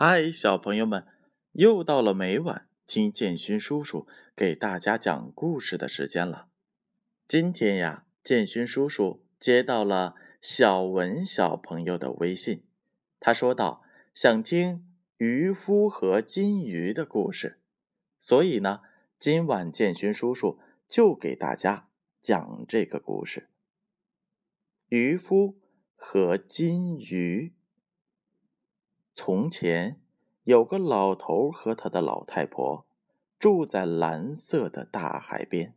嗨，小朋友们，又到了每晚听建勋叔叔给大家讲故事的时间了。今天呀，建勋叔叔接到了小文小朋友的微信，他说道：“想听渔夫和金鱼的故事，所以呢，今晚建勋叔叔就给大家讲这个故事。渔夫和金鱼。”从前，有个老头和他的老太婆住在蓝色的大海边。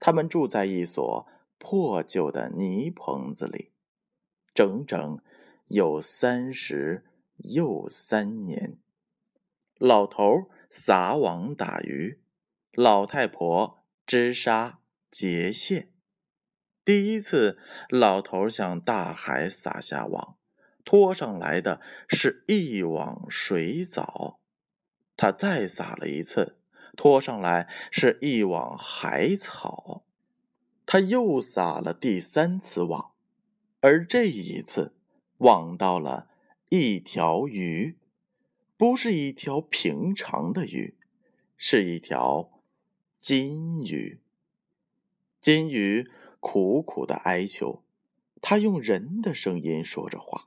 他们住在一所破旧的泥棚子里，整整有三十又三年。老头撒网打鱼，老太婆织纱结线。第一次，老头向大海撒下网。拖上来的是一网水藻，他再撒了一次，拖上来是一网海草，他又撒了第三次网，而这一次网到了一条鱼，不是一条平常的鱼，是一条金鱼。金鱼苦苦的哀求，他用人的声音说着话。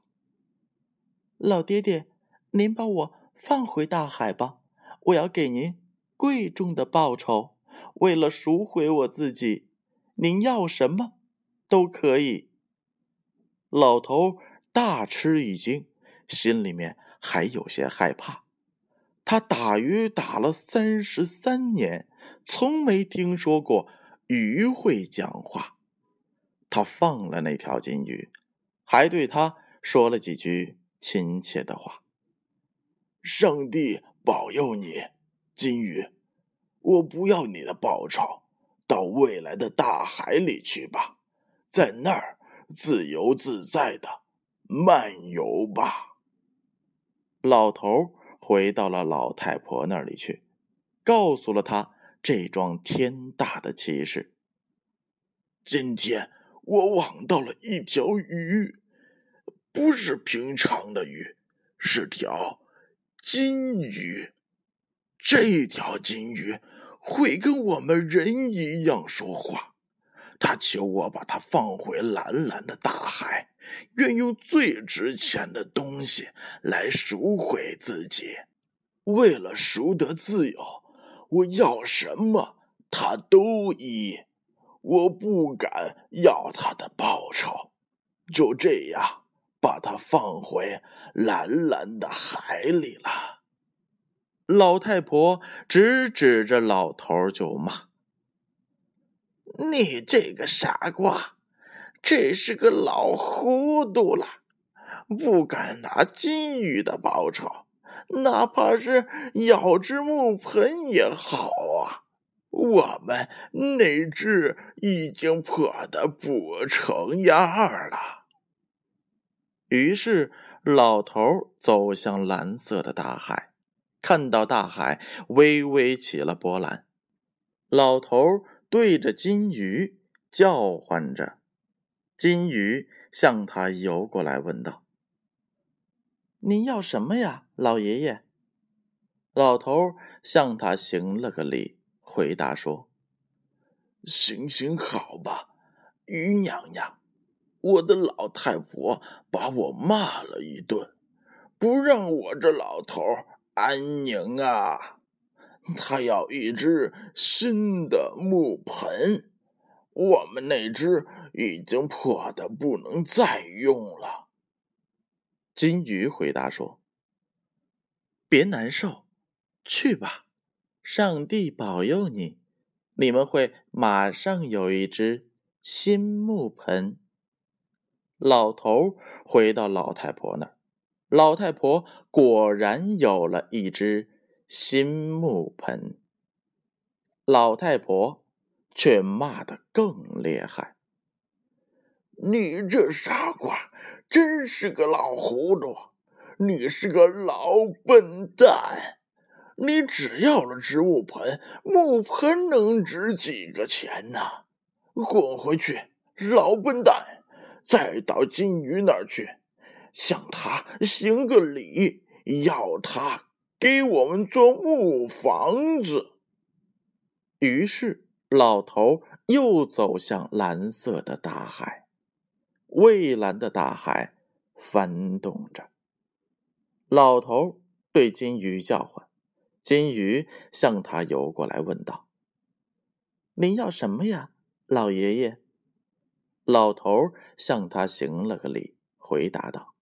老爹爹，您把我放回大海吧！我要给您贵重的报酬。为了赎回我自己，您要什么都可以。老头大吃一惊，心里面还有些害怕。他打鱼打了三十三年，从没听说过鱼会讲话。他放了那条金鱼，还对他说了几句。亲切的话。上帝保佑你，金鱼。我不要你的报酬，到未来的大海里去吧，在那儿自由自在的漫游吧。老头回到了老太婆那里去，告诉了他这桩天大的奇事。今天我网到了一条鱼。不是平常的鱼，是条金鱼。这条金鱼会跟我们人一样说话。他求我把它放回蓝蓝的大海，愿用最值钱的东西来赎回自己。为了赎得自由，我要什么他都依。我不敢要他的报酬。就这样。把它放回蓝蓝的海里了。老太婆直指着老头就骂：“你这个傻瓜，这是个老糊涂了，不敢拿金鱼的报酬，哪怕是咬只木盆也好啊！我们那只已经破得不成样了。”于是，老头走向蓝色的大海，看到大海微微起了波澜。老头对着金鱼叫唤着，金鱼向他游过来，问道：“您要什么呀，老爷爷？”老头向他行了个礼，回答说：“行行好吧，鱼娘娘。”我的老太婆把我骂了一顿，不让我这老头安宁啊！她要一只新的木盆，我们那只已经破的不能再用了。金鱼回答说：“别难受，去吧，上帝保佑你，你们会马上有一只新木盆。”老头回到老太婆那儿，老太婆果然有了一只新木盆。老太婆却骂得更厉害：“你这傻瓜，真是个老糊涂！你是个老笨蛋！你只要了植物盆，木盆能值几个钱呢？滚回去，老笨蛋！”再到金鱼那儿去，向他行个礼，要他给我们做木房子。于是，老头又走向蓝色的大海，蔚蓝的大海翻动着。老头对金鱼叫唤，金鱼向他游过来，问道：“您要什么呀，老爷爷？”老头向他行了个礼，回答道：“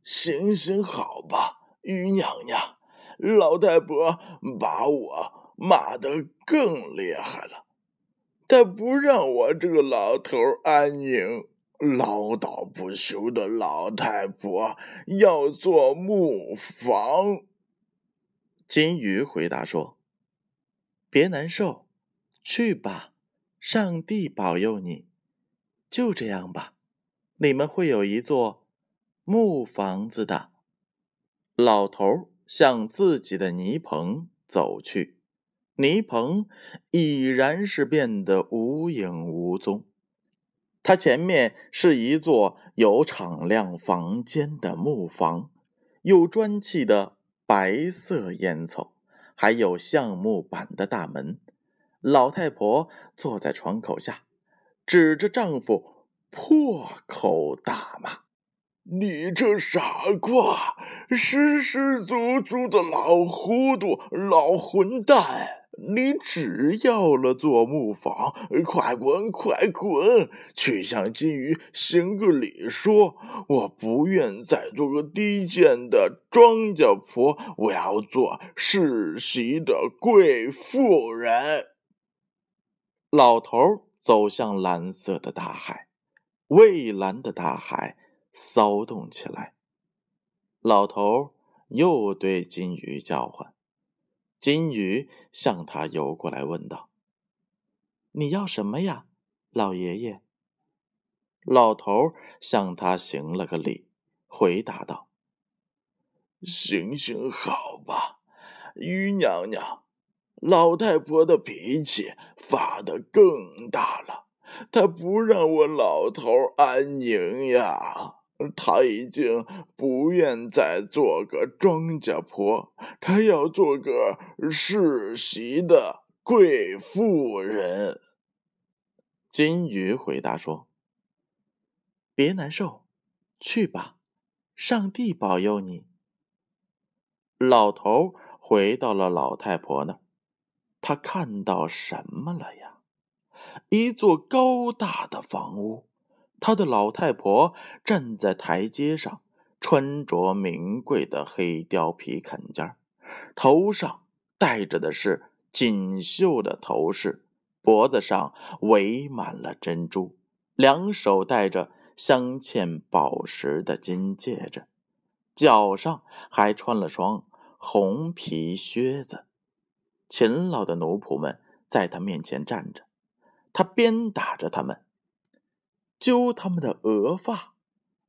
行行好吧，鱼娘娘。老太婆把我骂得更厉害了，她不让我这个老头安宁。唠叨不休的老太婆要做木房。”金鱼回答说：“别难受，去吧，上帝保佑你。”就这样吧，你们会有一座木房子的。老头向自己的泥棚走去，泥棚已然是变得无影无踪。他前面是一座有敞亮房间的木房，有砖砌的白色烟囱，还有橡木板的大门。老太婆坐在窗口下。指着丈夫破口大骂：“你这傻瓜，实实足足的老糊涂、老混蛋！你只要了座木房，快滚，快滚，去向金鱼行个礼，说我不愿再做个低贱的庄稼婆，我要做世袭的贵妇人。”老头。走向蓝色的大海，蔚蓝的大海骚动起来。老头又对金鱼叫唤，金鱼向他游过来，问道：“你要什么呀，老爷爷？”老头向他行了个礼，回答道：“行行好吧，鱼娘娘。”老太婆的脾气发得更大了，她不让我老头安宁呀。她已经不愿再做个庄稼婆，她要做个世袭的贵妇人。金鱼回答说：“别难受，去吧，上帝保佑你。”老头回到了老太婆那。他看到什么了呀？一座高大的房屋，他的老太婆站在台阶上，穿着名贵的黑貂皮坎肩头上戴着的是锦绣的头饰，脖子上围满了珍珠，两手戴着镶嵌宝石的金戒指，脚上还穿了双红皮靴子。勤劳的奴仆们在他面前站着，他鞭打着他们，揪他们的额发。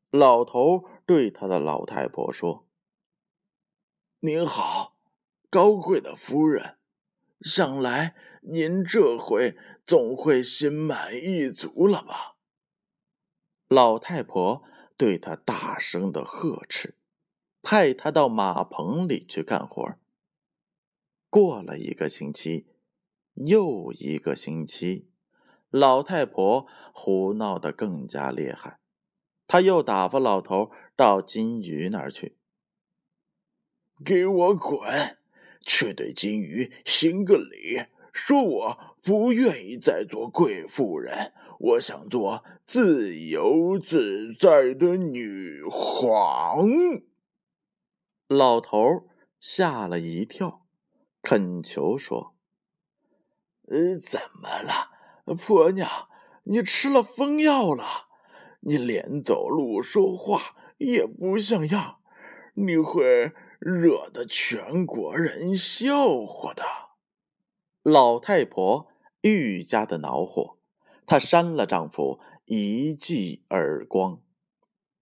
老头对他的老太婆说：“您好，高贵的夫人，想来您这回总会心满意足了吧？”老太婆对他大声的呵斥，派他到马棚里去干活。过了一个星期，又一个星期，老太婆胡闹得更加厉害。她又打发老头到金鱼那儿去。给我滚！去对金鱼行个礼，说我不愿意再做贵妇人，我想做自由自在的女皇。老头吓了一跳。恳求说：“呃，怎么了，婆娘？你吃了疯药了？你连走路说话也不像样，你会惹得全国人笑话的。”老太婆愈加的恼火，她扇了丈夫一记耳光：“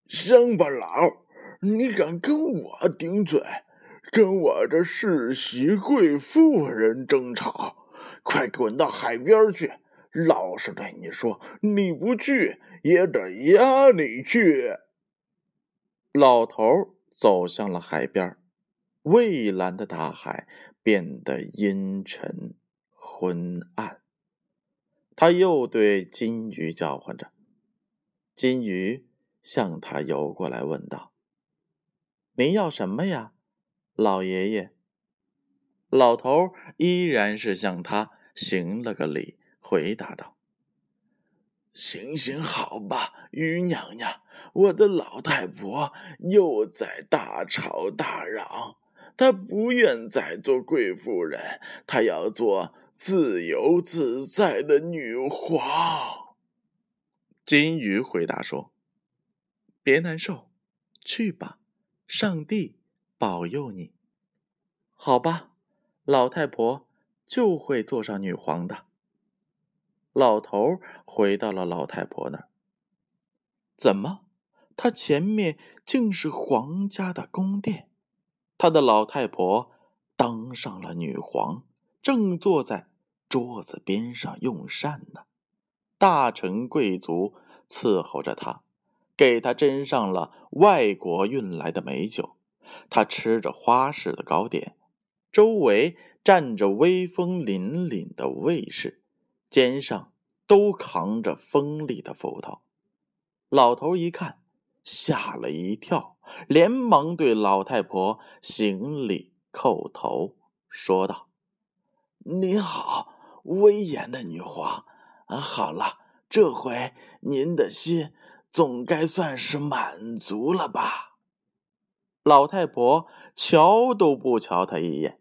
乡巴佬，你敢跟我顶嘴？”跟我这世袭贵妇人争吵，快滚到海边去！老实对你说，你不去也得押你去。老头走向了海边，蔚蓝的大海变得阴沉昏暗。他又对金鱼叫唤着，金鱼向他游过来，问道：“您要什么呀，老爷爷？”老头依然是向他行了个礼，回答道：“行行好吧，于娘娘，我的老太婆又在大吵大嚷，她不愿再做贵妇人，她要做自由自在的女皇。”金鱼回答说：“别难受，去吧，上帝保佑你。”好吧。老太婆就会坐上女皇的。老头回到了老太婆那儿。怎么，他前面竟是皇家的宫殿？他的老太婆当上了女皇，正坐在桌子边上用膳呢。大臣贵族伺候着他，给他斟上了外国运来的美酒。他吃着花式的糕点。周围站着威风凛凛的卫士，肩上都扛着锋利的斧头。老头一看，吓了一跳，连忙对老太婆行礼叩头，说道：“您好，威严的女皇。好了，这回您的心总该算是满足了吧？”老太婆瞧都不瞧他一眼。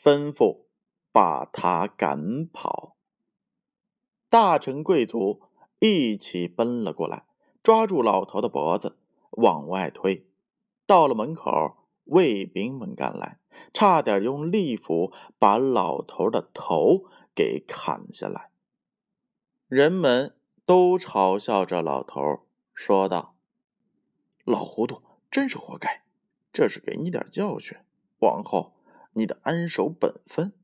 吩咐把他赶跑。大臣贵族一起奔了过来，抓住老头的脖子往外推。到了门口，卫兵们赶来，差点用利斧把老头的头给砍下来。人们都嘲笑着老头，说道：“老糊涂，真是活该！这是给你点教训，往后。”你的安守本分。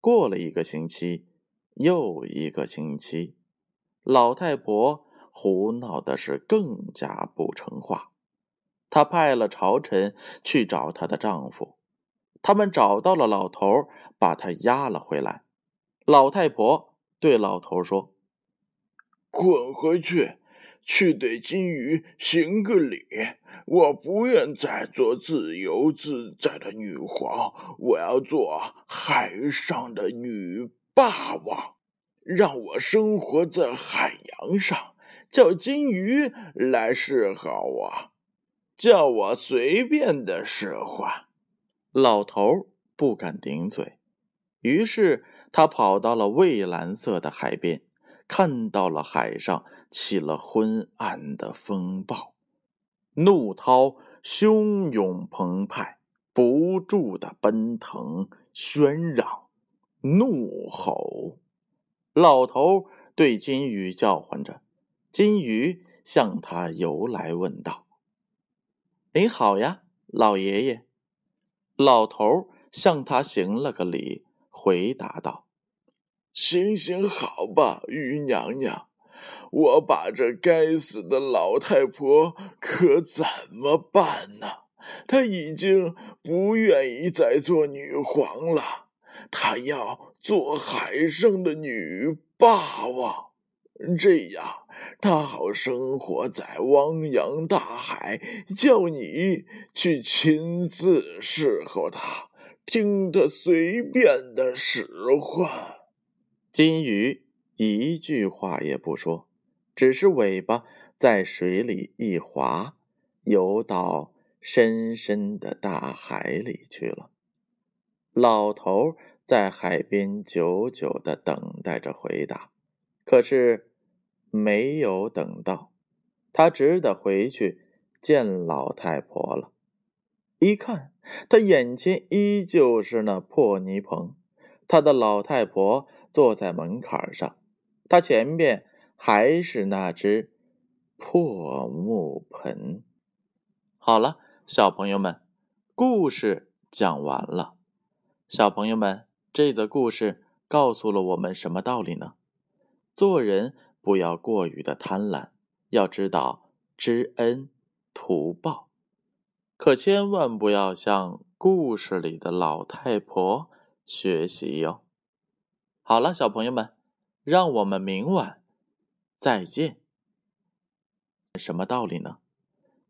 过了一个星期，又一个星期，老太婆胡闹的是更加不成话。她派了朝臣去找她的丈夫，他们找到了老头，把他押了回来。老太婆对老头说：“滚回去，去对金鱼行个礼。”我不愿再做自由自在的女皇，我要做海上的女霸王。让我生活在海洋上，叫金鱼来侍候我，叫我随便的使唤。老头不敢顶嘴，于是他跑到了蔚蓝色的海边，看到了海上起了昏暗的风暴。怒涛汹涌澎湃，不住的奔腾、喧嚷、怒吼。老头对金鱼叫唤着，金鱼向他游来，问道：“你好呀，老爷爷。”老头向他行了个礼，回答道：“行行好吧，于娘娘。”我把这该死的老太婆可怎么办呢？她已经不愿意再做女皇了，她要做海上的女霸王，这样她好生活在汪洋大海，叫你去亲自侍候她，听她随便的使唤。金鱼一句话也不说。只是尾巴在水里一划，游到深深的大海里去了。老头在海边久久的等待着回答，可是没有等到，他只得回去见老太婆了。一看，他眼前依旧是那破泥棚，他的老太婆坐在门槛上，他前边。还是那只破木盆。好了，小朋友们，故事讲完了。小朋友们，这则故事告诉了我们什么道理呢？做人不要过于的贪婪，要知道知恩图报。可千万不要向故事里的老太婆学习哟。好了，小朋友们，让我们明晚再见。什么道理呢？